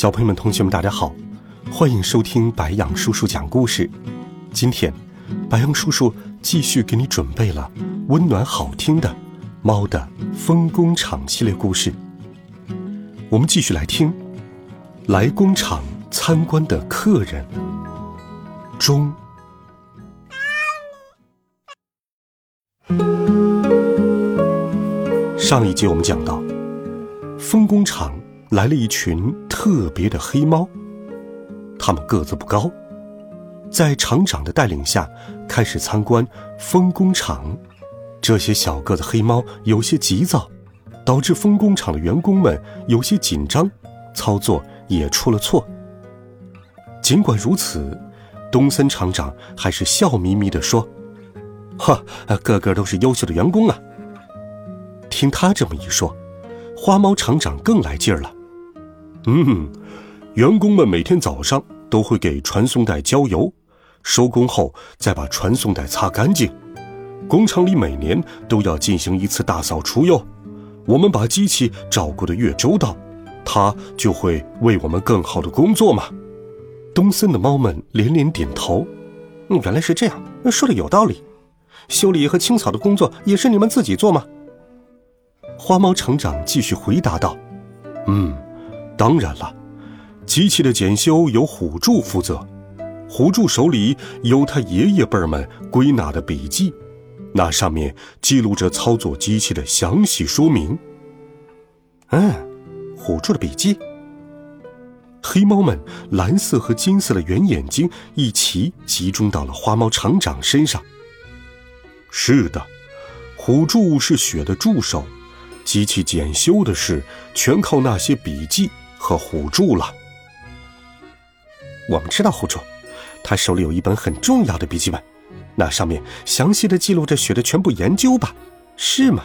小朋友们、同学们，大家好，欢迎收听白羊叔叔讲故事。今天，白羊叔叔继续给你准备了温暖好听的《猫的风工厂》系列故事。我们继续来听来工厂参观的客人中。上一集我们讲到，风工厂来了一群。特别的黑猫，它们个子不高，在厂长的带领下开始参观风工厂。这些小个子黑猫有些急躁，导致风工厂的员工们有些紧张，操作也出了错。尽管如此，东森厂长还是笑眯眯地说：“哈，个个都是优秀的员工啊！”听他这么一说，花猫厂长更来劲儿了。嗯，员工们每天早上都会给传送带浇油，收工后再把传送带擦干净。工厂里每年都要进行一次大扫除哟。我们把机器照顾得越周到，它就会为我们更好的工作嘛。东森的猫们连连点头。嗯原来是这样，说的有道理。修理和清扫的工作也是你们自己做吗？花猫厂长继续回答道：“嗯。”当然了，机器的检修由虎柱负责。虎柱手里有他爷爷辈儿们归纳的笔记，那上面记录着操作机器的详细说明。嗯，虎柱的笔记。黑猫们蓝色和金色的圆眼睛一齐集中到了花猫厂长身上。是的，虎柱是雪的助手，机器检修的事全靠那些笔记。和虎柱了。我们知道虎柱，他手里有一本很重要的笔记本，那上面详细的记录着雪的全部研究吧？是吗？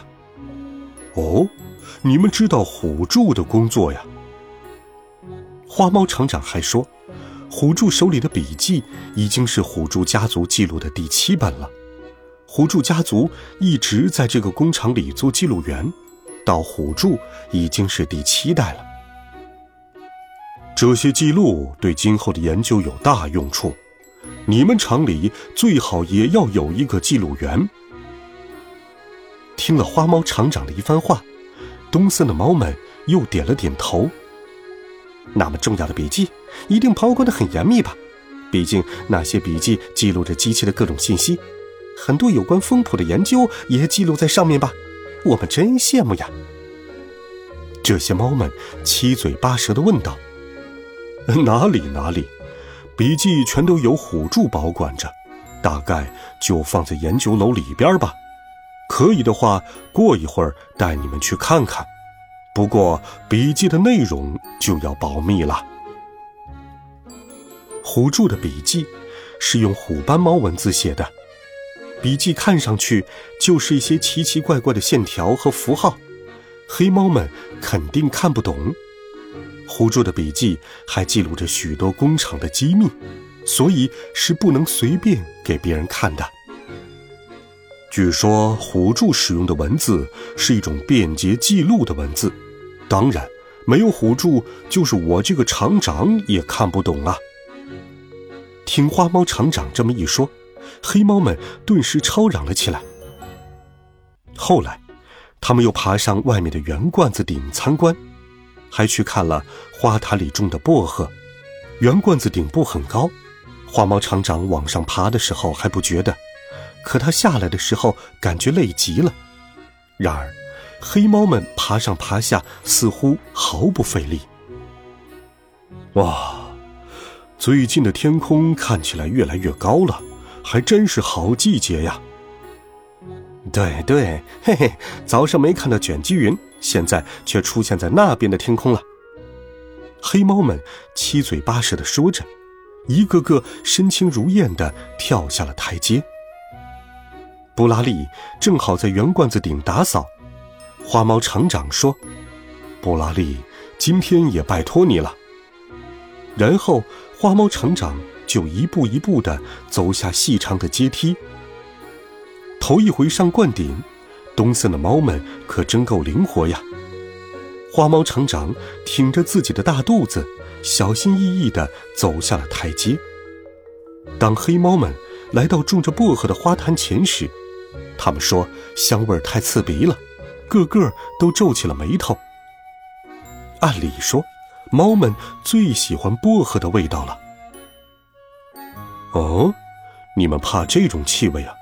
哦，你们知道虎柱的工作呀？花猫厂长还说，虎柱手里的笔记已经是虎柱家族记录的第七本了。虎柱家族一直在这个工厂里做记录员，到虎柱已经是第七代了。这些记录对今后的研究有大用处，你们厂里最好也要有一个记录员。听了花猫厂长的一番话，东森的猫们又点了点头。那么重要的笔记，一定保管的很严密吧？毕竟那些笔记记录着机器的各种信息，很多有关风谱的研究也记录在上面吧？我们真羡慕呀！这些猫们七嘴八舌的问道。哪里哪里，笔记全都由虎柱保管着，大概就放在研究楼里边吧。可以的话，过一会儿带你们去看看。不过笔记的内容就要保密了。虎柱的笔记是用虎斑猫文字写的，笔记看上去就是一些奇奇怪怪的线条和符号，黑猫们肯定看不懂。虎柱的笔记还记录着许多工厂的机密，所以是不能随便给别人看的。据说虎柱使用的文字是一种便捷记录的文字，当然，没有虎柱，就是我这个厂长也看不懂啊。听花猫厂长这么一说，黑猫们顿时吵嚷了起来。后来，他们又爬上外面的圆罐子顶参观。还去看了花坛里种的薄荷，圆罐子顶部很高，花猫厂长往上爬的时候还不觉得，可他下来的时候感觉累极了。然而，黑猫们爬上爬下似乎毫不费力。哇，最近的天空看起来越来越高了，还真是好季节呀！对对，嘿嘿，早上没看到卷积云。现在却出现在那边的天空了。黑猫们七嘴八舌的说着，一个个身轻如燕的跳下了台阶。布拉利正好在圆罐子顶打扫，花猫厂长说：“布拉利，今天也拜托你了。”然后花猫厂长就一步一步的走下细长的阶梯。头一回上灌顶，东森的猫们可真够灵活呀。花猫厂长挺着自己的大肚子，小心翼翼地走下了台阶。当黑猫们来到种着薄荷的花坛前时，他们说香味太刺鼻了，个个都皱起了眉头。按理说，猫们最喜欢薄荷的味道了。哦，你们怕这种气味啊？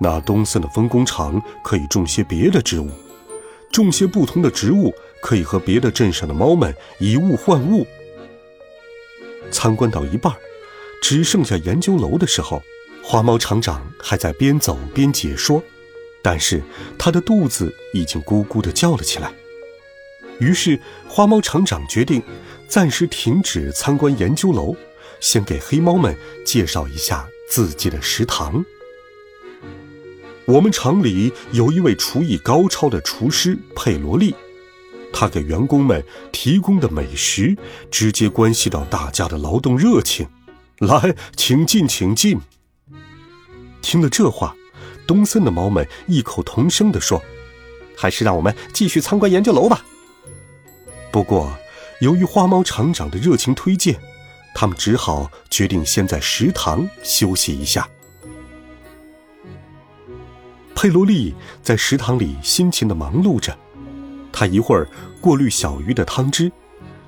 那东森的分工厂可以种些别的植物，种些不同的植物。可以和别的镇上的猫们以物换物。参观到一半，只剩下研究楼的时候，花猫厂长还在边走边解说，但是他的肚子已经咕咕地叫了起来。于是，花猫厂长决定暂时停止参观研究楼，先给黑猫们介绍一下自己的食堂。我们厂里有一位厨艺高超的厨师佩罗利。他给员工们提供的美食，直接关系到大家的劳动热情。来，请进，请进。听了这话，东森的猫们异口同声地说：“还是让我们继续参观研究楼吧。”不过，由于花猫厂长的热情推荐，他们只好决定先在食堂休息一下。佩罗利在食堂里辛勤地忙碌着。他一会儿过滤小鱼的汤汁，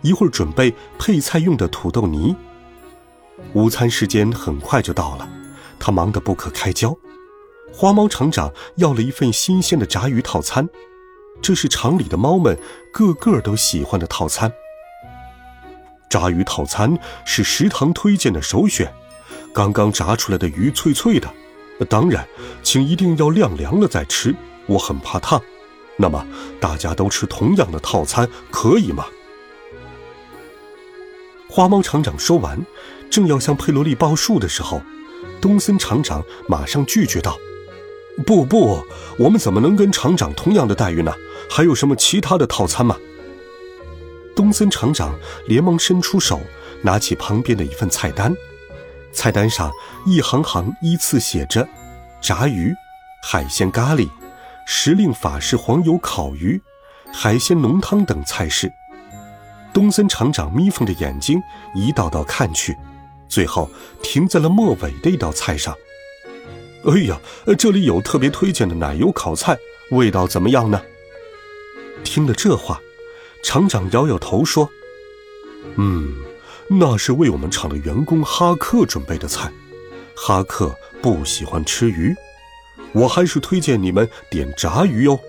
一会儿准备配菜用的土豆泥。午餐时间很快就到了，他忙得不可开交。花猫厂长要了一份新鲜的炸鱼套餐，这是厂里的猫们个个都喜欢的套餐。炸鱼套餐是食堂推荐的首选，刚刚炸出来的鱼脆脆的，当然，请一定要晾凉了再吃，我很怕烫。那么大家都吃同样的套餐可以吗？花猫厂长说完，正要向佩罗利报数的时候，东森厂长马上拒绝道：“不不，我们怎么能跟厂长同样的待遇呢？还有什么其他的套餐吗？”东森厂长连忙伸出手，拿起旁边的一份菜单，菜单上一行行依次写着：炸鱼、海鲜咖喱。时令法式黄油烤鱼、海鲜浓汤等菜式，东森厂长眯缝着眼睛一道道看去，最后停在了末尾的一道菜上。哎呀，这里有特别推荐的奶油烤菜，味道怎么样呢？听了这话，厂长摇摇头说：“嗯，那是为我们厂的员工哈克准备的菜，哈克不喜欢吃鱼。”我还是推荐你们点炸鱼哟。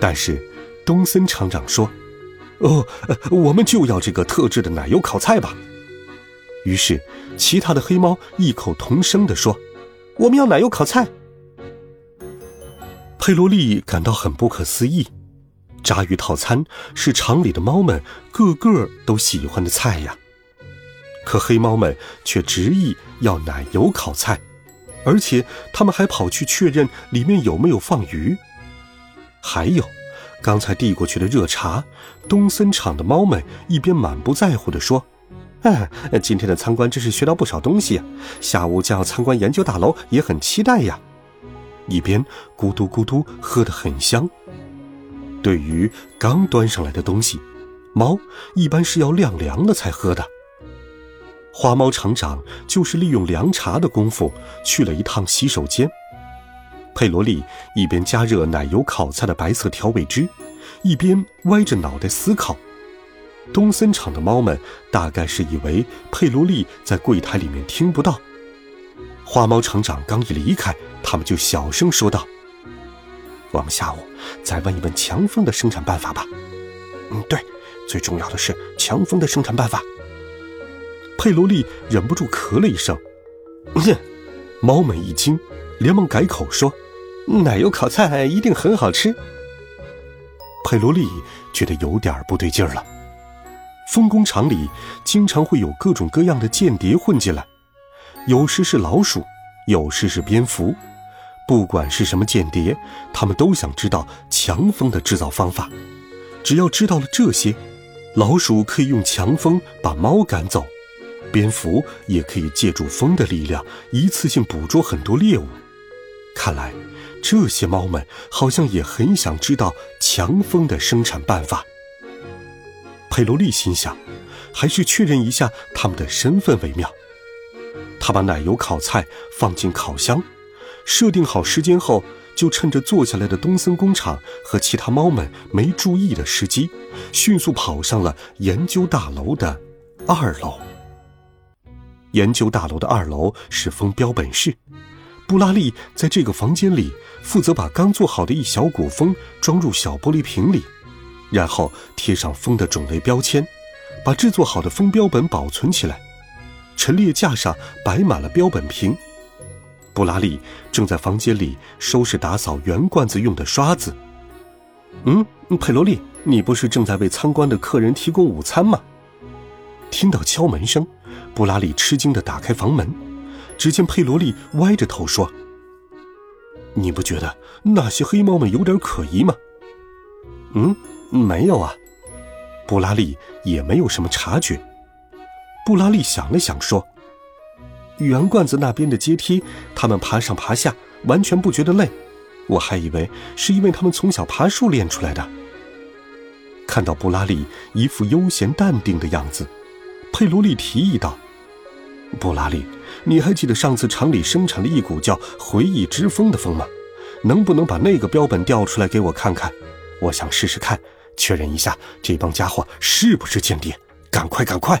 但是，东森厂长说：“哦，我们就要这个特制的奶油烤菜吧。”于是，其他的黑猫异口同声地说：“我们要奶油烤菜。”佩罗利感到很不可思议，炸鱼套餐是厂里的猫们个个都喜欢的菜呀，可黑猫们却执意要奶油烤菜。而且他们还跑去确认里面有没有放鱼，还有，刚才递过去的热茶。东森厂的猫们一边满不在乎地说：“哎，今天的参观真是学到不少东西呀！下午将要参观研究大楼，也很期待呀。”一边咕嘟咕嘟喝得很香。对于刚端上来的东西，猫一般是要晾凉了才喝的。花猫厂长就是利用凉茶的功夫去了一趟洗手间。佩罗利一边加热奶油烤菜的白色调味汁，一边歪着脑袋思考。东森厂的猫们大概是以为佩罗利在柜台里面听不到。花猫厂长刚一离开，他们就小声说道：“我们下午再问一问强风的生产办法吧。”“嗯，对，最重要的是强风的生产办法。”佩罗利忍不住咳了一声，哼猫们一惊，连忙改口说：“奶油烤菜一定很好吃。”佩罗利觉得有点不对劲儿了。风工厂里经常会有各种各样的间谍混进来，有时是老鼠，有时是蝙蝠。不管是什么间谍，他们都想知道强风的制造方法。只要知道了这些，老鼠可以用强风把猫赶走，蝙蝠也可以借助风的力量一次性捕捉很多猎物。看来，这些猫们好像也很想知道强风的生产办法。佩罗利心想，还是确认一下他们的身份为妙。他把奶油烤菜放进烤箱。设定好时间后，就趁着坐下来的东森工厂和其他猫们没注意的时机，迅速跑上了研究大楼的二楼。研究大楼的二楼是封标本室，布拉利在这个房间里负责把刚做好的一小股风装入小玻璃瓶里，然后贴上风的种类标签，把制作好的风标本保存起来。陈列架上摆满了标本瓶。布拉利正在房间里收拾打扫圆罐子用的刷子。嗯，佩罗利，你不是正在为参观的客人提供午餐吗？听到敲门声，布拉利吃惊地打开房门，只见佩罗利歪着头说：“你不觉得那些黑猫们有点可疑吗？”“嗯，没有啊。”布拉利也没有什么察觉。布拉利想了想说。圆罐子那边的阶梯，他们爬上爬下，完全不觉得累。我还以为是因为他们从小爬树练出来的。看到布拉利一副悠闲淡定的样子，佩罗利提议道：“布拉利，你还记得上次厂里生产了一股叫‘回忆之风’的风吗？能不能把那个标本调出来给我看看？我想试试看，确认一下这帮家伙是不是间谍。赶快，赶快！”